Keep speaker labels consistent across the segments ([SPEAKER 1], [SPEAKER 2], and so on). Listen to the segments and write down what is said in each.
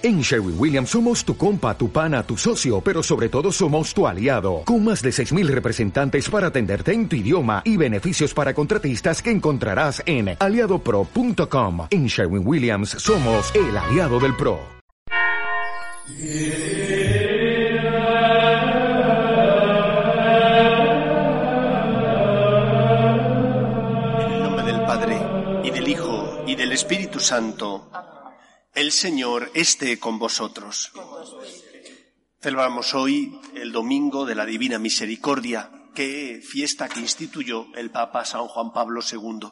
[SPEAKER 1] En Sherwin Williams somos tu compa, tu pana, tu socio, pero sobre todo somos tu aliado, con más de 6.000 representantes para atenderte en tu idioma y beneficios para contratistas que encontrarás en aliadopro.com. En Sherwin Williams somos el aliado del PRO.
[SPEAKER 2] En el nombre del Padre, y del Hijo, y del Espíritu Santo, el Señor esté con vosotros. Celebramos hoy el Domingo de la Divina Misericordia, que fiesta que instituyó el Papa San Juan Pablo II.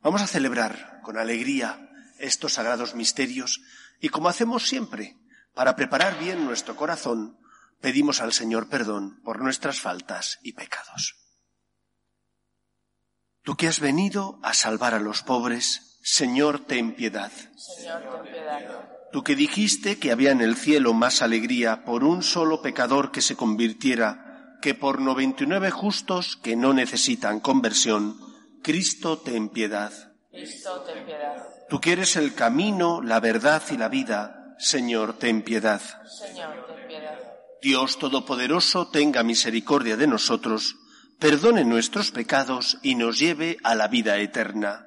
[SPEAKER 2] Vamos a celebrar con alegría estos sagrados misterios y como hacemos siempre, para preparar bien nuestro corazón, pedimos al Señor perdón por nuestras faltas y pecados. Tú que has venido a salvar a los pobres, Señor, ten piedad.
[SPEAKER 3] Señor, ten piedad.
[SPEAKER 2] Tú que dijiste que había en el cielo más alegría por un solo pecador que se convirtiera que por noventa y nueve justos que no necesitan conversión, Cristo, ten piedad.
[SPEAKER 3] Cristo, ten piedad.
[SPEAKER 2] Tú que eres el camino, la verdad y la vida, Señor, ten piedad.
[SPEAKER 3] Señor, ten piedad.
[SPEAKER 2] Dios Todopoderoso, tenga misericordia de nosotros, perdone nuestros pecados y nos lleve a la vida eterna.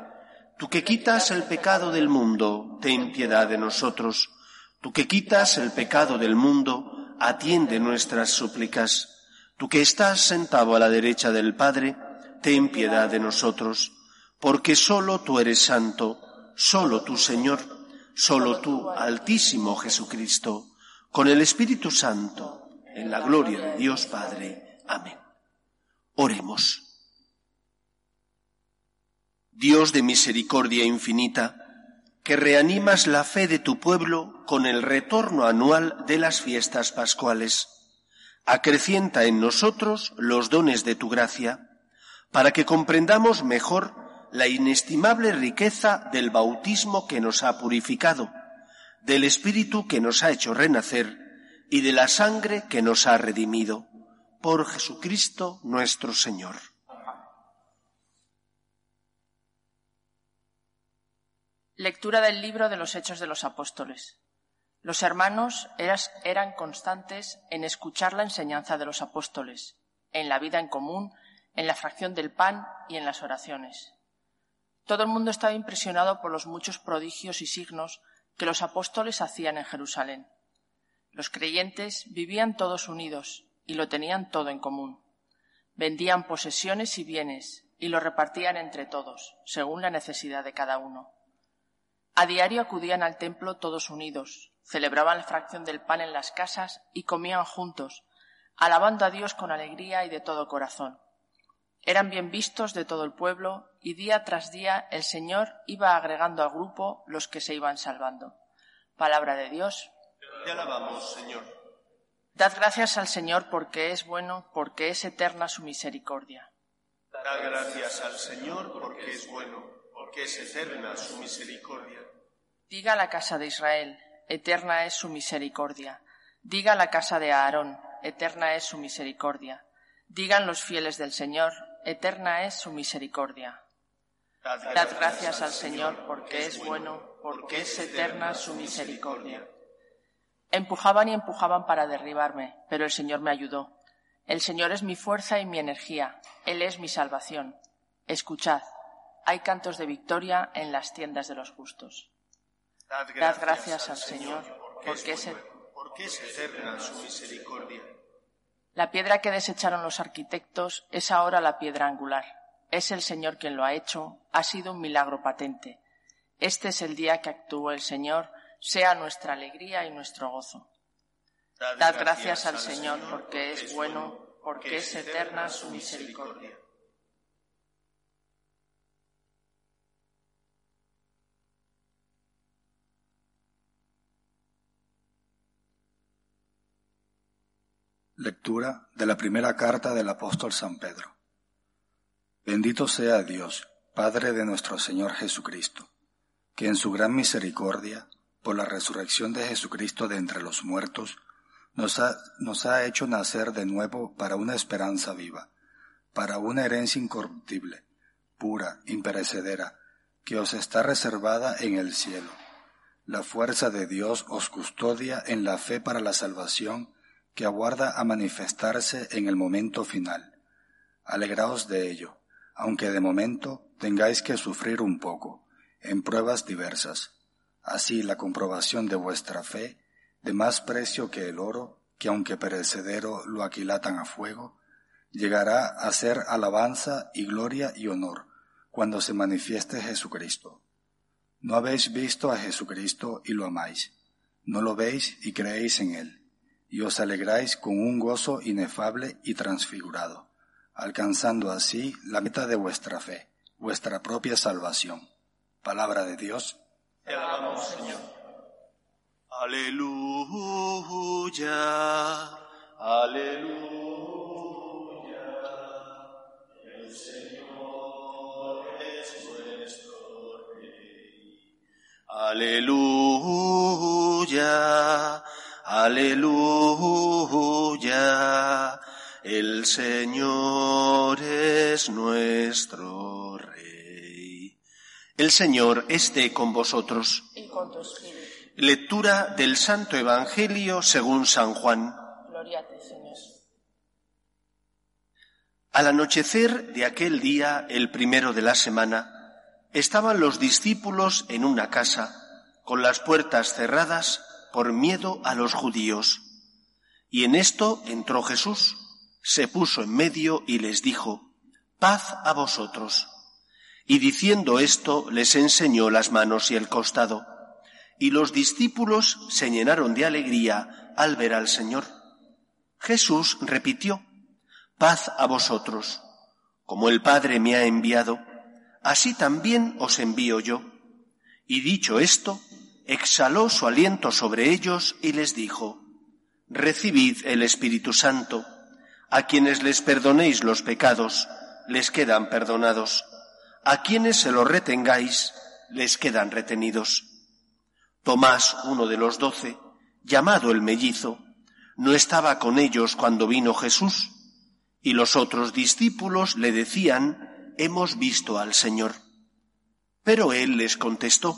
[SPEAKER 2] tú que quitas el pecado del mundo, ten piedad de nosotros. Tú que quitas el pecado del mundo, atiende nuestras súplicas. Tú que estás sentado a la derecha del Padre, ten piedad de nosotros, porque sólo tú eres santo, sólo tú Señor, sólo tú Altísimo Jesucristo, con el Espíritu Santo, en la gloria de Dios Padre. Amén. Oremos. Dios de misericordia infinita, que reanimas la fe de tu pueblo con el retorno anual de las fiestas pascuales. Acrecienta en nosotros los dones de tu gracia, para que comprendamos mejor la inestimable riqueza del bautismo que nos ha purificado, del Espíritu que nos ha hecho renacer y de la sangre que nos ha redimido. Por Jesucristo nuestro Señor.
[SPEAKER 3] Lectura del libro de los Hechos de los Apóstoles. Los hermanos eran constantes en escuchar la enseñanza de los apóstoles, en la vida en común, en la fracción del pan y en las oraciones. Todo el mundo estaba impresionado por los muchos prodigios y signos que los apóstoles hacían en Jerusalén. Los creyentes vivían todos unidos y lo tenían todo en común. Vendían posesiones y bienes y lo repartían entre todos, según la necesidad de cada uno. A diario acudían al templo todos unidos, celebraban la fracción del pan en las casas y comían juntos, alabando a Dios con alegría y de todo corazón. Eran bien vistos de todo el pueblo y día tras día el Señor iba agregando al grupo los que se iban salvando. Palabra de Dios.
[SPEAKER 2] Te alabamos, Señor.
[SPEAKER 3] Dad gracias al Señor porque es bueno, porque es eterna su misericordia.
[SPEAKER 2] Da gracias al Señor porque es bueno, porque es eterna su misericordia.
[SPEAKER 3] Diga la casa de Israel, eterna es su misericordia. Diga la casa de Aarón, eterna es su misericordia. Digan los fieles del Señor, eterna es su misericordia. Dad gracias al Señor porque es bueno, porque es eterna su misericordia. Empujaban y empujaban para derribarme, pero el Señor me ayudó. El Señor es mi fuerza y mi energía, Él es mi salvación. Escuchad, hay cantos de victoria en las tiendas de los justos. Dad gracias al Señor porque es,
[SPEAKER 2] porque es eterna su misericordia.
[SPEAKER 3] La piedra que desecharon los arquitectos es ahora la piedra angular. Es el Señor quien lo ha hecho, ha sido un milagro patente. Este es el día que actuó el Señor, sea nuestra alegría y nuestro gozo. Dad gracias al Señor porque es bueno, porque es eterna su misericordia.
[SPEAKER 4] Lectura de la primera carta del apóstol San Pedro. Bendito sea Dios, Padre de nuestro Señor Jesucristo, que en su gran misericordia, por la resurrección de Jesucristo de entre los muertos, nos ha, nos ha hecho nacer de nuevo para una esperanza viva, para una herencia incorruptible, pura, imperecedera, que os está reservada en el cielo. La fuerza de Dios os custodia en la fe para la salvación, que aguarda a manifestarse en el momento final. Alegraos de ello, aunque de momento tengáis que sufrir un poco, en pruebas diversas. Así la comprobación de vuestra fe, de más precio que el oro, que aunque perecedero lo aquilatan a fuego, llegará a ser alabanza y gloria y honor cuando se manifieste Jesucristo. No habéis visto a Jesucristo y lo amáis, no lo veis y creéis en él y os alegráis con un gozo inefable y transfigurado, alcanzando así la meta de vuestra fe, vuestra propia salvación. Palabra de Dios.
[SPEAKER 2] Te alabamos, Señor. Aleluya, aleluya. El Señor es nuestro Rey. Aleluya. Aleluya, el Señor es nuestro Rey. El Señor esté con vosotros.
[SPEAKER 3] Y con tu espíritu.
[SPEAKER 2] Lectura del Santo Evangelio según San Juan.
[SPEAKER 3] Gloria a ti, Señor.
[SPEAKER 2] Al anochecer de aquel día, el primero de la semana, estaban los discípulos en una casa, con las puertas cerradas, por miedo a los judíos. Y en esto entró Jesús, se puso en medio y les dijo, paz a vosotros. Y diciendo esto les enseñó las manos y el costado. Y los discípulos se llenaron de alegría al ver al Señor. Jesús repitió, paz a vosotros. Como el Padre me ha enviado, así también os envío yo. Y dicho esto, exhaló su aliento sobre ellos y les dijo, Recibid el Espíritu Santo, a quienes les perdonéis los pecados, les quedan perdonados, a quienes se los retengáis, les quedan retenidos. Tomás, uno de los doce, llamado el mellizo, no estaba con ellos cuando vino Jesús, y los otros discípulos le decían, Hemos visto al Señor. Pero él les contestó,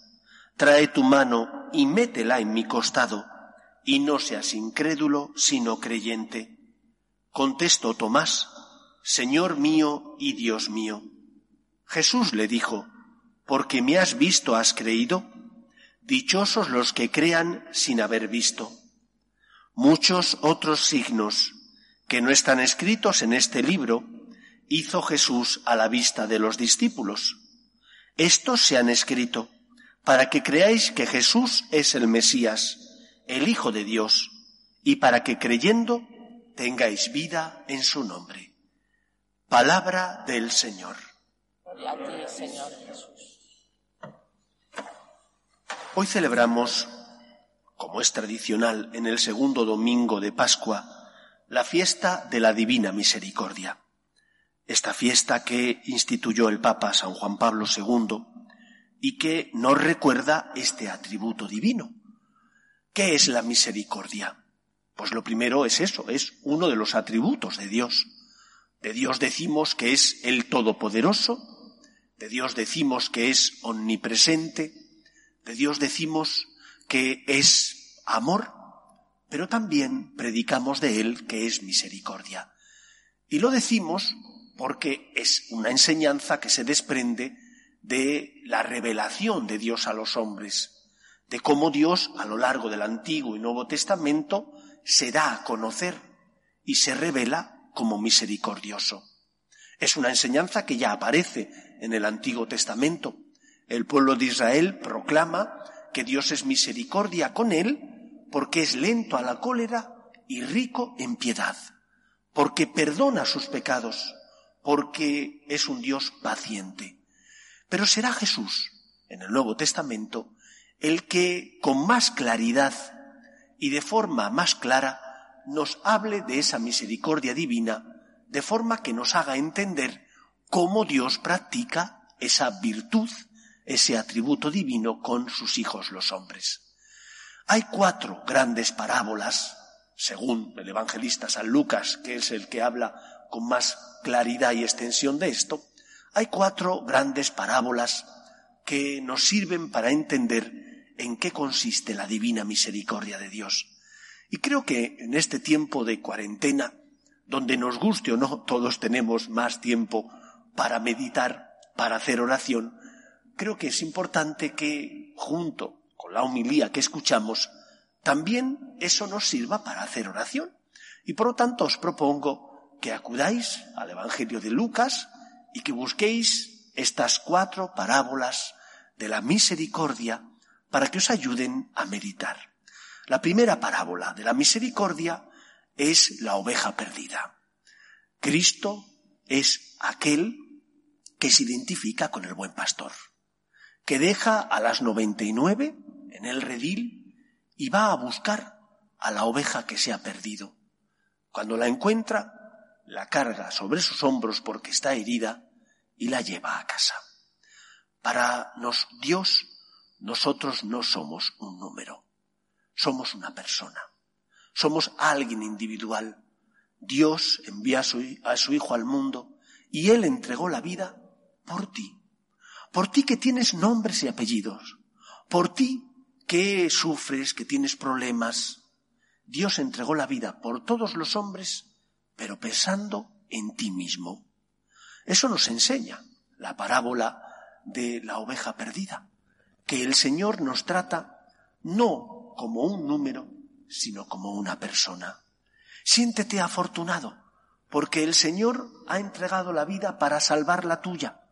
[SPEAKER 2] trae tu mano y métela en mi costado, y no seas incrédulo, sino creyente. Contestó Tomás, Señor mío y Dios mío. Jesús le dijo, porque me has visto has creído. Dichosos los que crean sin haber visto. Muchos otros signos que no están escritos en este libro hizo Jesús a la vista de los discípulos. Estos se han escrito para que creáis que Jesús es el Mesías, el Hijo de Dios, y para que creyendo tengáis vida en su nombre. Palabra del Señor.
[SPEAKER 3] Gloria a ti, Señor Jesús.
[SPEAKER 2] Hoy celebramos, como es tradicional en el segundo domingo de Pascua, la fiesta de la Divina Misericordia. Esta fiesta que instituyó el Papa San Juan Pablo II y que nos recuerda este atributo divino. ¿Qué es la misericordia? Pues lo primero es eso, es uno de los atributos de Dios. De Dios decimos que es el Todopoderoso, de Dios decimos que es omnipresente, de Dios decimos que es amor, pero también predicamos de Él que es misericordia. Y lo decimos porque es una enseñanza que se desprende de la revelación de Dios a los hombres, de cómo Dios a lo largo del Antiguo y Nuevo Testamento se da a conocer y se revela como misericordioso. Es una enseñanza que ya aparece en el Antiguo Testamento. El pueblo de Israel proclama que Dios es misericordia con él porque es lento a la cólera y rico en piedad, porque perdona sus pecados, porque es un Dios paciente. Pero será Jesús, en el Nuevo Testamento, el que con más claridad y de forma más clara nos hable de esa misericordia divina, de forma que nos haga entender cómo Dios practica esa virtud, ese atributo divino con sus hijos los hombres. Hay cuatro grandes parábolas, según el evangelista San Lucas, que es el que habla con más claridad y extensión de esto, hay cuatro grandes parábolas que nos sirven para entender en qué consiste la divina misericordia de Dios. Y creo que en este tiempo de cuarentena, donde nos guste o no, todos tenemos más tiempo para meditar, para hacer oración, creo que es importante que, junto con la humilía que escuchamos, también eso nos sirva para hacer oración. Y por lo tanto os propongo que acudáis al Evangelio de Lucas y que busquéis estas cuatro parábolas de la misericordia para que os ayuden a meditar. La primera parábola de la misericordia es la oveja perdida. Cristo es aquel que se identifica con el buen pastor, que deja a las noventa y nueve en el redil y va a buscar a la oveja que se ha perdido. Cuando la encuentra, la carga sobre sus hombros porque está herida y la lleva a casa. Para nos, Dios, nosotros no somos un número, somos una persona, somos alguien individual. Dios envía a su, a su Hijo al mundo y Él entregó la vida por ti, por ti que tienes nombres y apellidos, por ti que sufres, que tienes problemas. Dios entregó la vida por todos los hombres pero pensando en ti mismo. Eso nos enseña la parábola de la oveja perdida, que el Señor nos trata no como un número, sino como una persona. Siéntete afortunado, porque el Señor ha entregado la vida para salvar la tuya.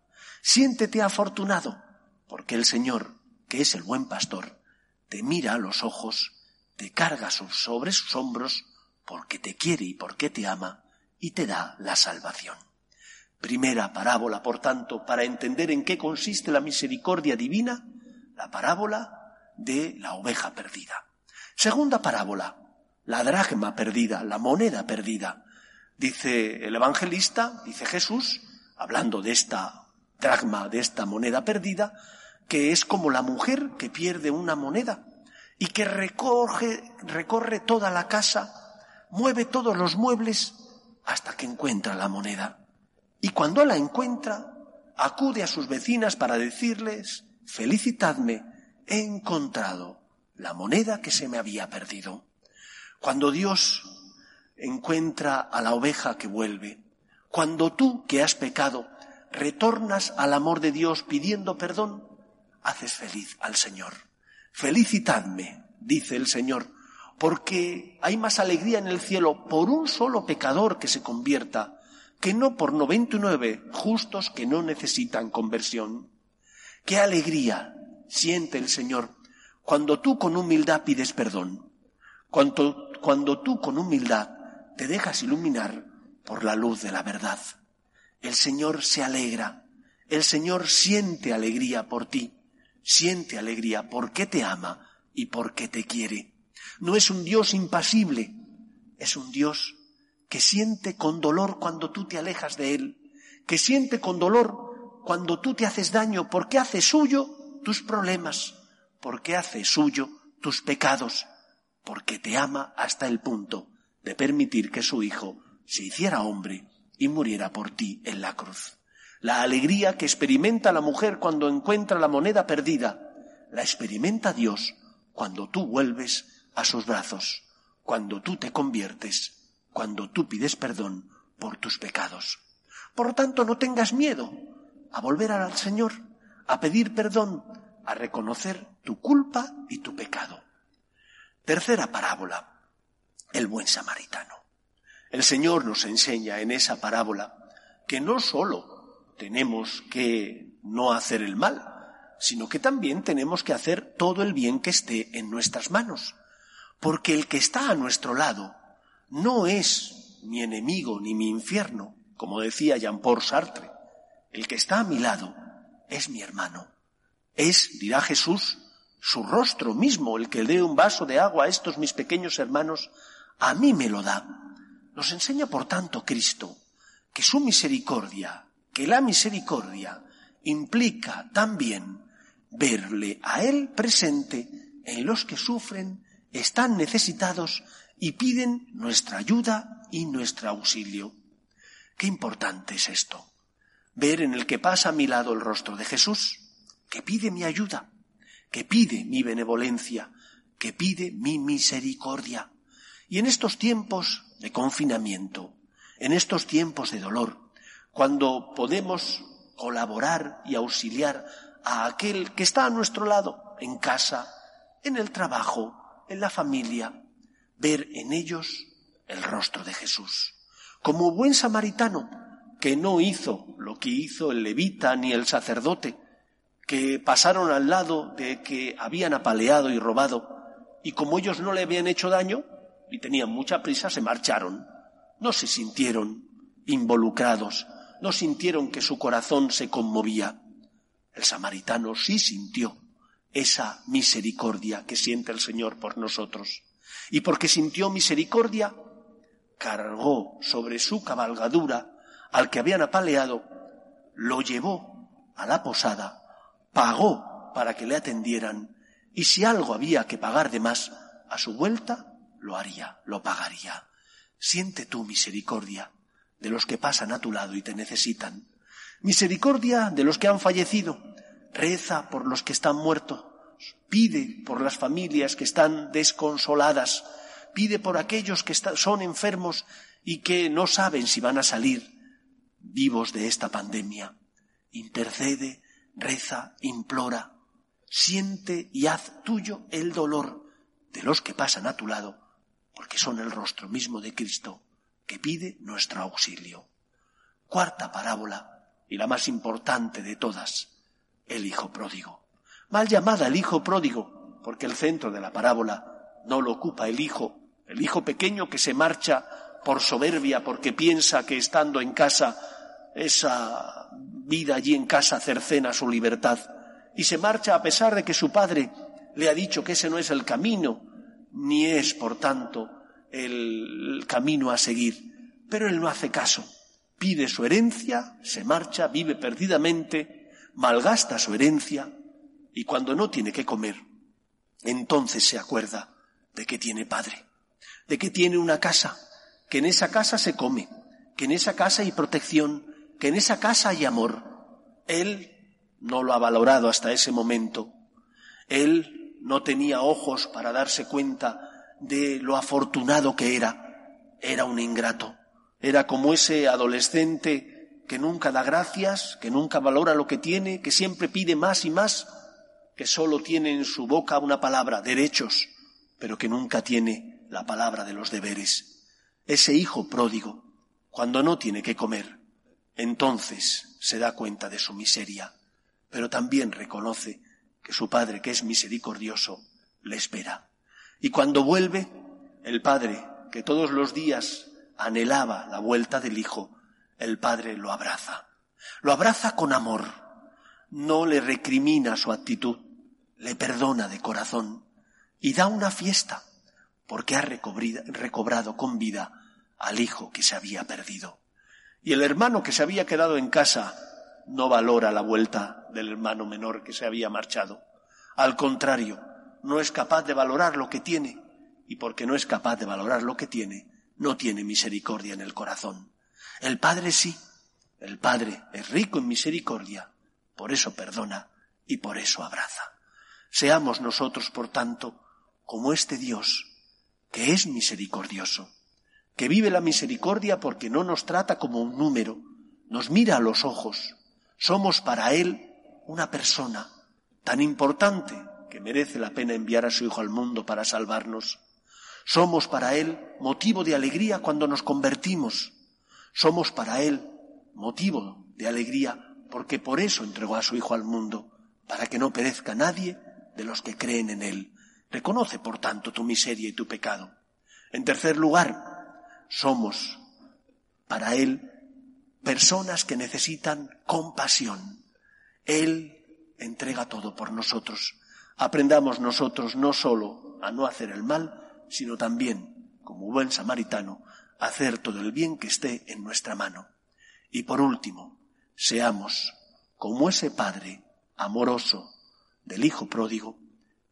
[SPEAKER 2] Siéntete afortunado, porque el Señor, que es el buen pastor, te mira a los ojos, te carga sobre sus hombros porque te quiere y porque te ama, y te da la salvación. Primera parábola, por tanto, para entender en qué consiste la misericordia divina, la parábola de la oveja perdida. Segunda parábola, la dragma perdida, la moneda perdida. Dice el evangelista, dice Jesús, hablando de esta dragma, de esta moneda perdida, que es como la mujer que pierde una moneda y que recorre, recorre toda la casa mueve todos los muebles hasta que encuentra la moneda. Y cuando la encuentra, acude a sus vecinas para decirles, felicitadme, he encontrado la moneda que se me había perdido. Cuando Dios encuentra a la oveja que vuelve, cuando tú que has pecado retornas al amor de Dios pidiendo perdón, haces feliz al Señor. Felicitadme, dice el Señor, porque hay más alegría en el cielo por un solo pecador que se convierta que no por noventa y nueve justos que no necesitan conversión. Qué alegría siente el Señor cuando tú con humildad pides perdón, cuando, cuando tú con humildad te dejas iluminar por la luz de la verdad. El Señor se alegra, el Señor siente alegría por ti, siente alegría porque te ama y porque te quiere. No es un Dios impasible, es un Dios que siente con dolor cuando tú te alejas de Él, que siente con dolor cuando tú te haces daño, porque hace suyo tus problemas, porque hace suyo tus pecados, porque te ama hasta el punto de permitir que su Hijo se hiciera hombre y muriera por ti en la cruz. La alegría que experimenta la mujer cuando encuentra la moneda perdida, la experimenta Dios cuando tú vuelves a sus brazos cuando tú te conviertes, cuando tú pides perdón por tus pecados. Por lo tanto, no tengas miedo a volver al Señor, a pedir perdón, a reconocer tu culpa y tu pecado. Tercera parábola, el buen samaritano. El Señor nos enseña en esa parábola que no solo tenemos que no hacer el mal, sino que también tenemos que hacer todo el bien que esté en nuestras manos. Porque el que está a nuestro lado no es mi enemigo ni mi infierno, como decía Jean-Paul Sartre. El que está a mi lado es mi hermano. Es, dirá Jesús, su rostro mismo el que dé un vaso de agua a estos mis pequeños hermanos, a mí me lo da. Nos enseña, por tanto, Cristo, que su misericordia, que la misericordia implica también verle a Él presente en los que sufren, están necesitados y piden nuestra ayuda y nuestro auxilio. Qué importante es esto. Ver en el que pasa a mi lado el rostro de Jesús, que pide mi ayuda, que pide mi benevolencia, que pide mi misericordia. Y en estos tiempos de confinamiento, en estos tiempos de dolor, cuando podemos colaborar y auxiliar a aquel que está a nuestro lado, en casa, en el trabajo, en la familia, ver en ellos el rostro de Jesús. Como buen samaritano, que no hizo lo que hizo el levita ni el sacerdote, que pasaron al lado de que habían apaleado y robado, y como ellos no le habían hecho daño y tenían mucha prisa, se marcharon. No se sintieron involucrados, no sintieron que su corazón se conmovía. El samaritano sí sintió esa misericordia que siente el Señor por nosotros. Y porque sintió misericordia, cargó sobre su cabalgadura al que habían apaleado, lo llevó a la posada, pagó para que le atendieran, y si algo había que pagar de más, a su vuelta lo haría, lo pagaría. Siente tu misericordia de los que pasan a tu lado y te necesitan. Misericordia de los que han fallecido. Reza por los que están muertos. Pide por las familias que están desconsoladas. Pide por aquellos que son enfermos y que no saben si van a salir vivos de esta pandemia. Intercede, reza, implora. Siente y haz tuyo el dolor de los que pasan a tu lado, porque son el rostro mismo de Cristo que pide nuestro auxilio. Cuarta parábola, y la más importante de todas, el Hijo pródigo. Mal llamada el Hijo pródigo, porque el centro de la parábola no lo ocupa el Hijo, el Hijo pequeño que se marcha por soberbia, porque piensa que estando en casa, esa vida allí en casa cercena su libertad, y se marcha a pesar de que su padre le ha dicho que ese no es el camino, ni es, por tanto, el camino a seguir. Pero él no hace caso. Pide su herencia, se marcha, vive perdidamente, malgasta su herencia y cuando no tiene que comer, entonces se acuerda de que tiene padre, de que tiene una casa, que en esa casa se come, que en esa casa hay protección, que en esa casa hay amor. Él no lo ha valorado hasta ese momento. Él no tenía ojos para darse cuenta de lo afortunado que era. Era un ingrato. Era como ese adolescente que nunca da gracias, que nunca valora lo que tiene, que siempre pide más y más, que solo tiene en su boca una palabra, derechos, pero que nunca tiene la palabra de los deberes. Ese hijo pródigo, cuando no tiene que comer, entonces se da cuenta de su miseria, pero también reconoce que su padre, que es misericordioso, le espera. Y cuando vuelve, el padre, que todos los días anhelaba la vuelta del hijo, el padre lo abraza. Lo abraza con amor. No le recrimina su actitud, le perdona de corazón y da una fiesta porque ha recobrado con vida al hijo que se había perdido. Y el hermano que se había quedado en casa no valora la vuelta del hermano menor que se había marchado. Al contrario, no es capaz de valorar lo que tiene y porque no es capaz de valorar lo que tiene, no tiene misericordia en el corazón. El Padre sí, el Padre es rico en misericordia, por eso perdona y por eso abraza. Seamos nosotros, por tanto, como este Dios, que es misericordioso, que vive la misericordia porque no nos trata como un número, nos mira a los ojos. Somos para Él una persona tan importante que merece la pena enviar a su Hijo al mundo para salvarnos. Somos para Él motivo de alegría cuando nos convertimos. Somos para Él motivo de alegría porque por eso entregó a su Hijo al mundo, para que no perezca nadie de los que creen en Él. Reconoce, por tanto, tu miseria y tu pecado. En tercer lugar, somos para Él personas que necesitan compasión. Él entrega todo por nosotros. Aprendamos nosotros no solo a no hacer el mal, sino también, como buen samaritano, hacer todo el bien que esté en nuestra mano. Y por último, seamos como ese Padre amoroso del Hijo pródigo,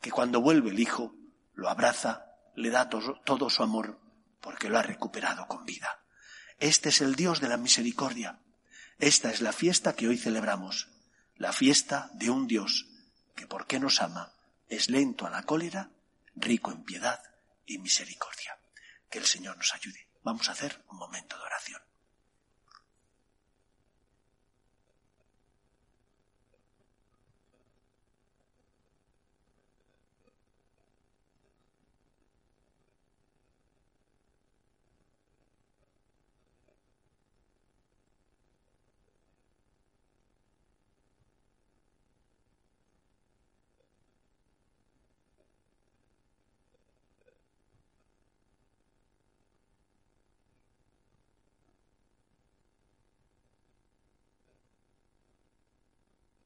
[SPEAKER 2] que cuando vuelve el Hijo lo abraza, le da todo, su amor, porque lo ha recuperado con vida. Este es el Dios de la misericordia. Esta es la fiesta que hoy celebramos, la fiesta de un Dios que porque nos ama es lento a la cólera, rico en piedad y misericordia. Que el Señor nos ayude. Vamos a hacer un momento de oración.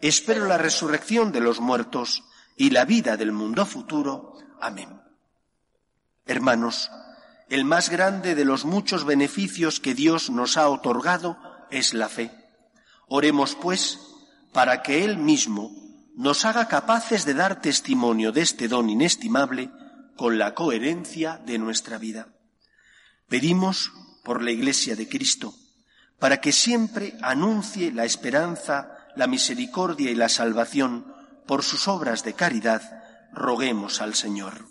[SPEAKER 2] Espero la resurrección de los muertos y la vida del mundo futuro. Amén. Hermanos, el más grande de los muchos beneficios que Dios nos ha otorgado es la fe. Oremos, pues, para que Él mismo nos haga capaces de dar testimonio de este don inestimable con la coherencia de nuestra vida. Pedimos por la Iglesia de Cristo, para que siempre anuncie la esperanza la misericordia y la salvación por sus obras de caridad, roguemos al Señor.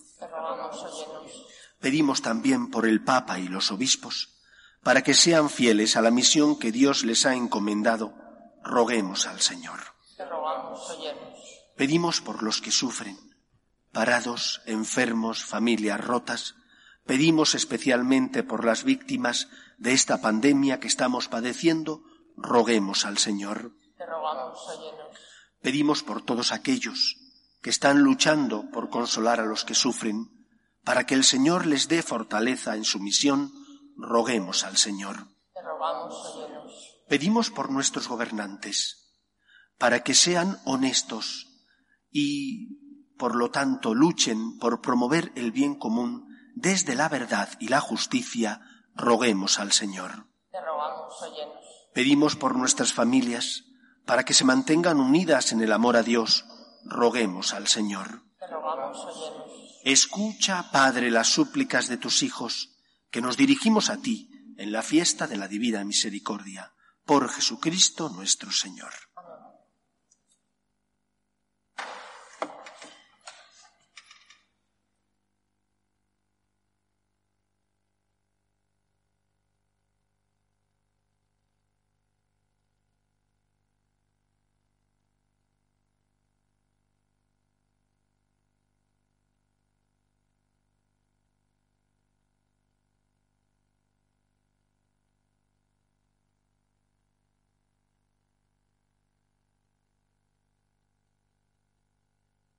[SPEAKER 2] Pedimos también por el Papa y los obispos, para que sean fieles a la misión que Dios les ha encomendado, roguemos al Señor. Pedimos por los que sufren, parados, enfermos, familias rotas, pedimos especialmente por las víctimas de esta pandemia que estamos padeciendo, roguemos al Señor. Pedimos por todos aquellos que están luchando por consolar a los que sufren, para que el Señor les dé fortaleza en su misión, roguemos al Señor. Pedimos por nuestros gobernantes, para que sean honestos y, por lo tanto, luchen por promover el bien común desde la verdad y la justicia, roguemos al Señor. Pedimos por nuestras familias, para que se mantengan unidas en el amor a Dios, roguemos al Señor. Escucha, Padre, las súplicas de tus hijos, que nos dirigimos a ti en la fiesta de la divina misericordia, por Jesucristo nuestro Señor.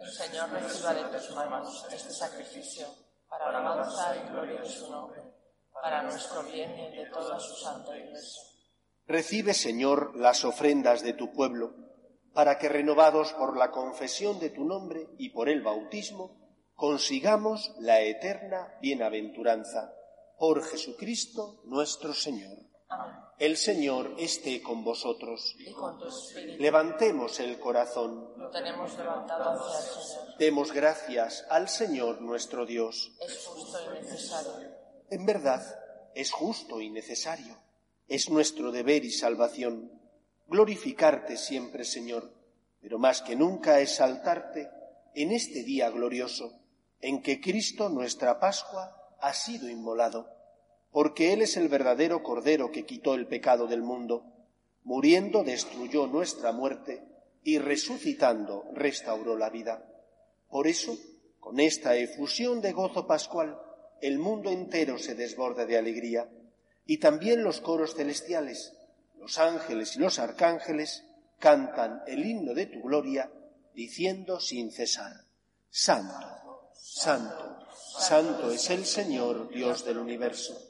[SPEAKER 3] El Señor reciba de tus manos este sacrificio para la alabanza y gloria de su nombre, para nuestro bien y de toda su santa iglesia.
[SPEAKER 2] Recibe, Señor, las ofrendas de tu pueblo, para que, renovados por la confesión de tu nombre y por el bautismo, consigamos la eterna bienaventuranza. Por Jesucristo nuestro Señor. El Señor esté con vosotros.
[SPEAKER 3] Y con tu.
[SPEAKER 2] Levantemos el corazón.
[SPEAKER 3] Lo tenemos levantado hacia el Señor.
[SPEAKER 2] Demos gracias al Señor nuestro Dios.
[SPEAKER 3] Es justo y necesario.
[SPEAKER 2] En verdad, es justo y necesario. Es nuestro deber y salvación glorificarte siempre, Señor, pero más que nunca exaltarte en este día glorioso en que Cristo, nuestra Pascua, ha sido inmolado porque Él es el verdadero Cordero que quitó el pecado del mundo. Muriendo destruyó nuestra muerte y resucitando restauró la vida. Por eso, con esta efusión de gozo pascual, el mundo entero se desborda de alegría, y también los coros celestiales, los ángeles y los arcángeles cantan el himno de tu gloria, diciendo sin cesar, Santo, Santo, Santo es el Señor, Dios del universo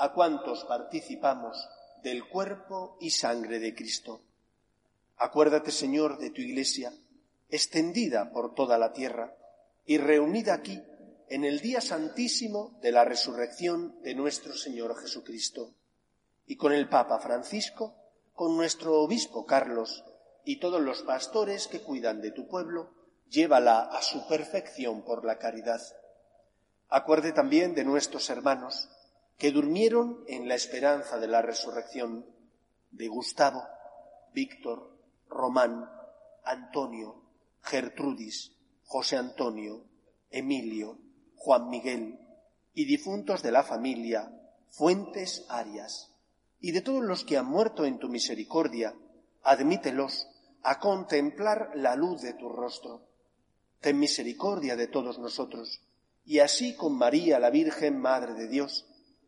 [SPEAKER 2] a cuantos participamos del cuerpo y sangre de Cristo. Acuérdate, Señor, de tu Iglesia, extendida por toda la tierra y reunida aquí en el día santísimo de la resurrección de nuestro Señor Jesucristo, y con el Papa Francisco, con nuestro Obispo Carlos y todos los pastores que cuidan de tu pueblo, llévala a su perfección por la caridad Acuerde también de nuestros hermanos que durmieron en la esperanza de la resurrección, de Gustavo, Víctor, Román, Antonio, Gertrudis, José Antonio, Emilio, Juan Miguel y difuntos de la familia Fuentes Arias, y de todos los que han muerto en tu misericordia, admítelos a contemplar la luz de tu rostro. Ten misericordia de todos nosotros, y así con María, la Virgen Madre de Dios,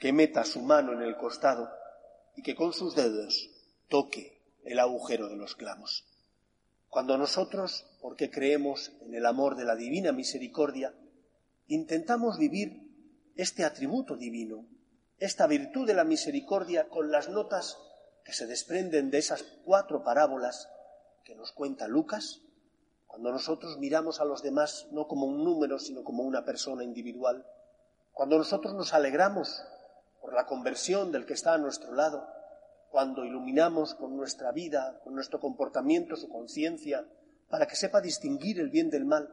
[SPEAKER 2] que meta su mano en el costado y que con sus dedos toque el agujero de los clavos. Cuando nosotros, porque creemos en el amor de la divina misericordia, intentamos vivir este atributo divino, esta virtud de la misericordia con las notas que se desprenden de esas cuatro parábolas que nos cuenta Lucas, cuando nosotros miramos a los demás no como un número, sino como una persona individual, cuando nosotros nos alegramos por la conversión del que está a nuestro lado, cuando iluminamos con nuestra vida, con nuestro comportamiento, su conciencia, para que sepa distinguir el bien del mal,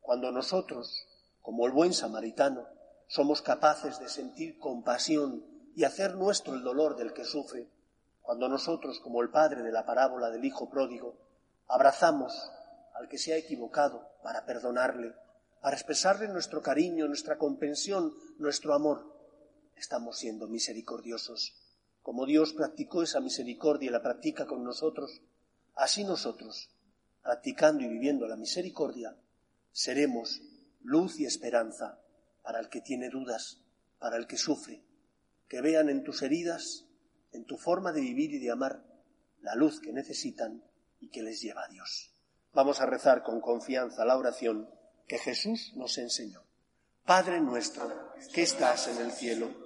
[SPEAKER 2] cuando nosotros, como el buen samaritano, somos capaces de sentir compasión y hacer nuestro el dolor del que sufre, cuando nosotros, como el padre de la parábola del Hijo pródigo, abrazamos al que se ha equivocado para perdonarle, para expresarle nuestro cariño, nuestra comprensión, nuestro amor, estamos siendo misericordiosos. Como Dios practicó esa misericordia y la practica con nosotros, así nosotros, practicando y viviendo la misericordia, seremos luz y esperanza para el que tiene dudas, para el que sufre, que vean en tus heridas en tu forma de vivir y de amar la luz que necesitan y que les lleva a Dios. Vamos a rezar con confianza la oración que Jesús nos enseñó. Padre nuestro, que estás en el cielo,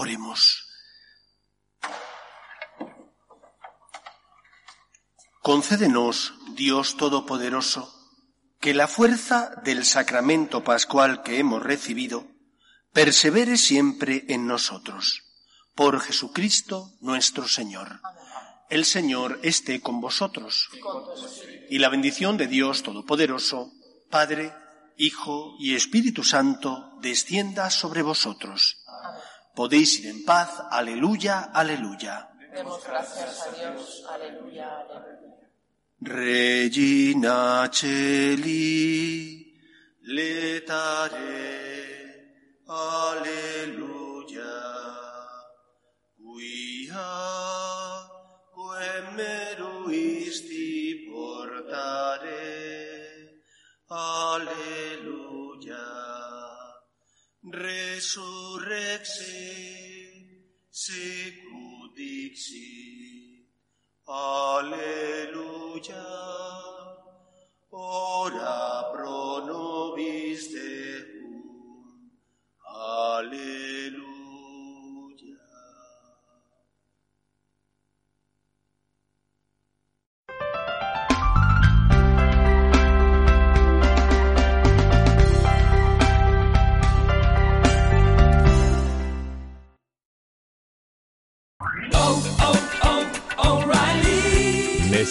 [SPEAKER 2] Oremos. Concédenos, Dios Todopoderoso, que la fuerza del sacramento pascual que hemos recibido persevere siempre en nosotros. Por Jesucristo nuestro Señor. El Señor esté con vosotros. Y la bendición de Dios Todopoderoso, Padre, Hijo y Espíritu Santo, descienda sobre vosotros. Podéis ir en paz. Aleluya, aleluya.
[SPEAKER 3] Demos gracias a Dios. Aleluya, aleluya.
[SPEAKER 2] Regina Celi, letare, aleluya. Quia, quemeruisti